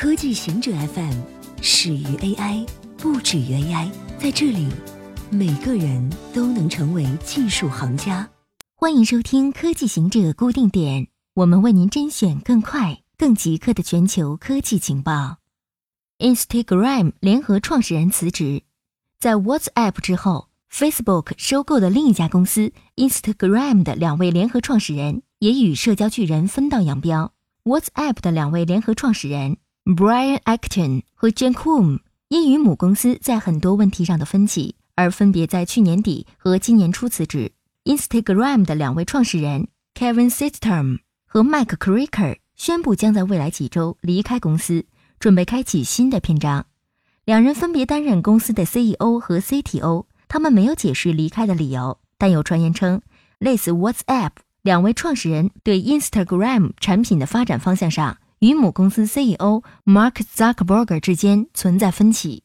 科技行者 FM 始于 AI，不止于 AI。在这里，每个人都能成为技术行家。欢迎收听科技行者固定点，我们为您甄选更快、更即刻的全球科技情报。Instagram 联合创始人辞职，在 WhatsApp 之后，Facebook 收购的另一家公司 Instagram 的两位联合创始人也与社交巨人分道扬镳。WhatsApp 的两位联合创始人。Brian Acton 和 Jen Koum 因与母公司在很多问题上的分歧，而分别在去年底和今年初辞职。Instagram 的两位创始人 Kevin Systrom 和 Mike Krieger 宣布将在未来几周离开公司，准备开启新的篇章。两人分别担任公司的 CEO 和 CTO，他们没有解释离开的理由，但有传言称，类似 WhatsApp 两位创始人对 Instagram 产品的发展方向上。与母公司 CEO Mark Zuckerberg 之间存在分歧。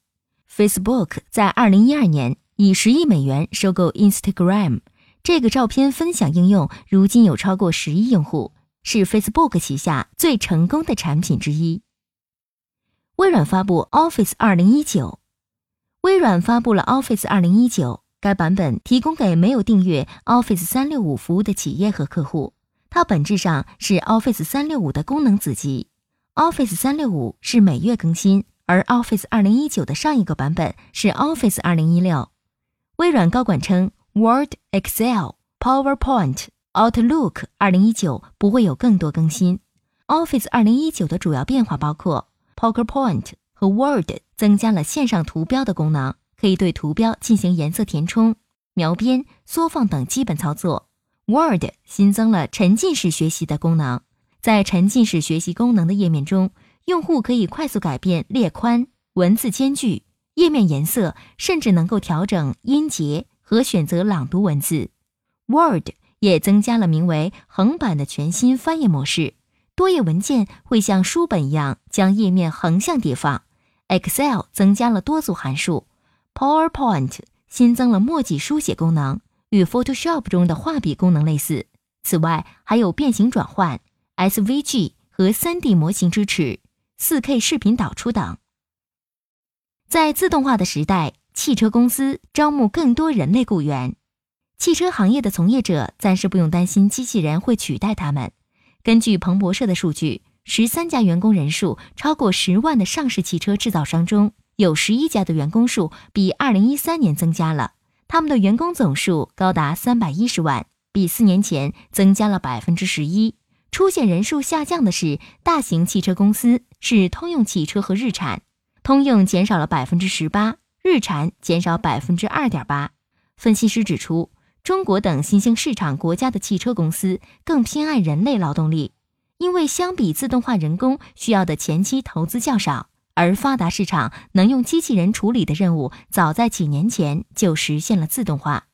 Facebook 在2012年以十亿美元收购 Instagram，这个照片分享应用如今有超过十亿用户，是 Facebook 旗下最成功的产品之一。微软发布 Office 2019，微软发布了 Office 2019，该版本提供给没有订阅 Office 365服务的企业和客户。它本质上是 Office 365的功能子集。Office 365是每月更新，而 Office 2019的上一个版本是 Office 2016。微软高管称，Word、Excel、PowerPoint、Outlook 2019不会有更多更新。Office 2019的主要变化包括，PowerPoint 和 Word 增加了线上图标的功能，可以对图标进行颜色填充、描边、缩放等基本操作。Word 新增了沉浸式学习的功能，在沉浸式学习功能的页面中，用户可以快速改变列宽、文字间距、页面颜色，甚至能够调整音节和选择朗读文字。Word 也增加了名为“横版”的全新翻页模式，多页文件会像书本一样将页面横向叠放。Excel 增加了多组函数，PowerPoint 新增了墨迹书写功能。与 Photoshop 中的画笔功能类似。此外，还有变形转换、SVG 和 3D 模型支持、4K 视频导出等。在自动化的时代，汽车公司招募更多人类雇员。汽车行业的从业者暂时不用担心机器人会取代他们。根据彭博社的数据，十三家员工人数超过十万的上市汽车制造商中，有十一家的员工数比2013年增加了。他们的员工总数高达三百一十万，比四年前增加了百分之十一。出现人数下降的是大型汽车公司，是通用汽车和日产。通用减少了百分之十八，日产减少百分之二点八。分析师指出，中国等新兴市场国家的汽车公司更偏爱人类劳动力，因为相比自动化人工需要的前期投资较少。而发达市场能用机器人处理的任务，早在几年前就实现了自动化。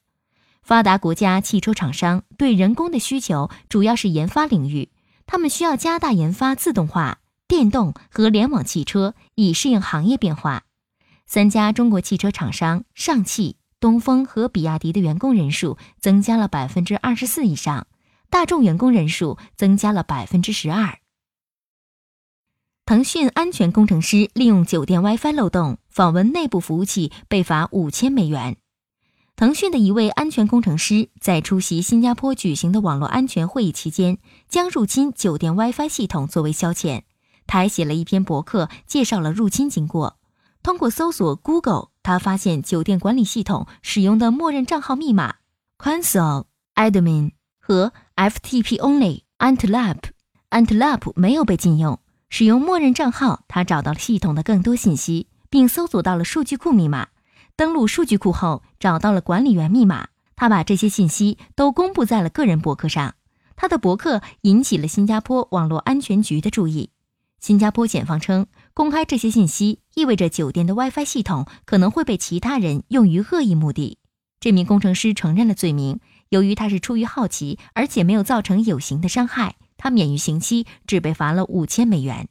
发达国家汽车厂商对人工的需求主要是研发领域，他们需要加大研发自动化、电动和联网汽车，以适应行业变化。三家中国汽车厂商上汽、东风和比亚迪的员工人数增加了百分之二十四以上，大众员工人数增加了百分之十二。腾讯安全工程师利用酒店 WiFi 漏洞访问内部服务器，被罚五千美元。腾讯的一位安全工程师在出席新加坡举行的网络安全会议期间，将入侵酒店 WiFi 系统作为消遣。他还写了一篇博客，介绍了入侵经过。通过搜索 Google，他发现酒店管理系统使用的默认账号密码 console admin 和 FTP only antlab，antlab 没有被禁用。使用默认账号，他找到了系统的更多信息，并搜索到了数据库密码。登录数据库后，找到了管理员密码。他把这些信息都公布在了个人博客上。他的博客引起了新加坡网络安全局的注意。新加坡检方称，公开这些信息意味着酒店的 WiFi 系统可能会被其他人用于恶意目的。这名工程师承认了罪名，由于他是出于好奇，而且没有造成有形的伤害。他免于刑期，只被罚了五千美元。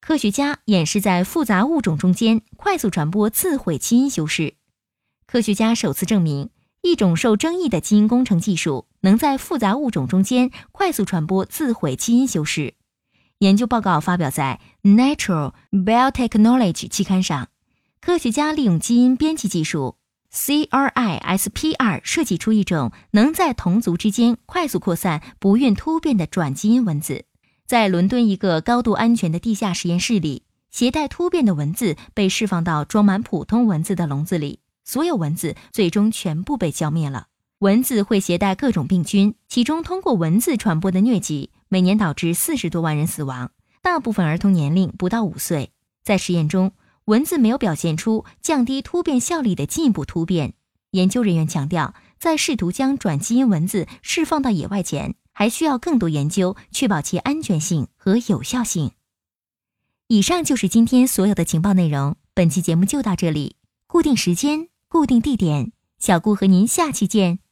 科学家演示在复杂物种中间快速传播自毁基因修饰。科学家首次证明，一种受争议的基因工程技术能在复杂物种中间快速传播自毁基因修饰。研究报告发表在《Natural Biotechnology》期刊上。科学家利用基因编辑技术 CRISPR 设计出一种能在同族之间快速扩散、不孕突变的转基因蚊子。在伦敦一个高度安全的地下实验室里，携带突变的蚊子被释放到装满普通蚊子的笼子里，所有蚊子最终全部被消灭了。蚊子会携带各种病菌，其中通过蚊子传播的疟疾每年导致四十多万人死亡，大部分儿童年龄不到五岁。在实验中，蚊子没有表现出降低突变效力的进一步突变。研究人员强调，在试图将转基因蚊子释放到野外前，还需要更多研究，确保其安全性和有效性。以上就是今天所有的情报内容。本期节目就到这里，固定时间，固定地点，小顾和您下期见。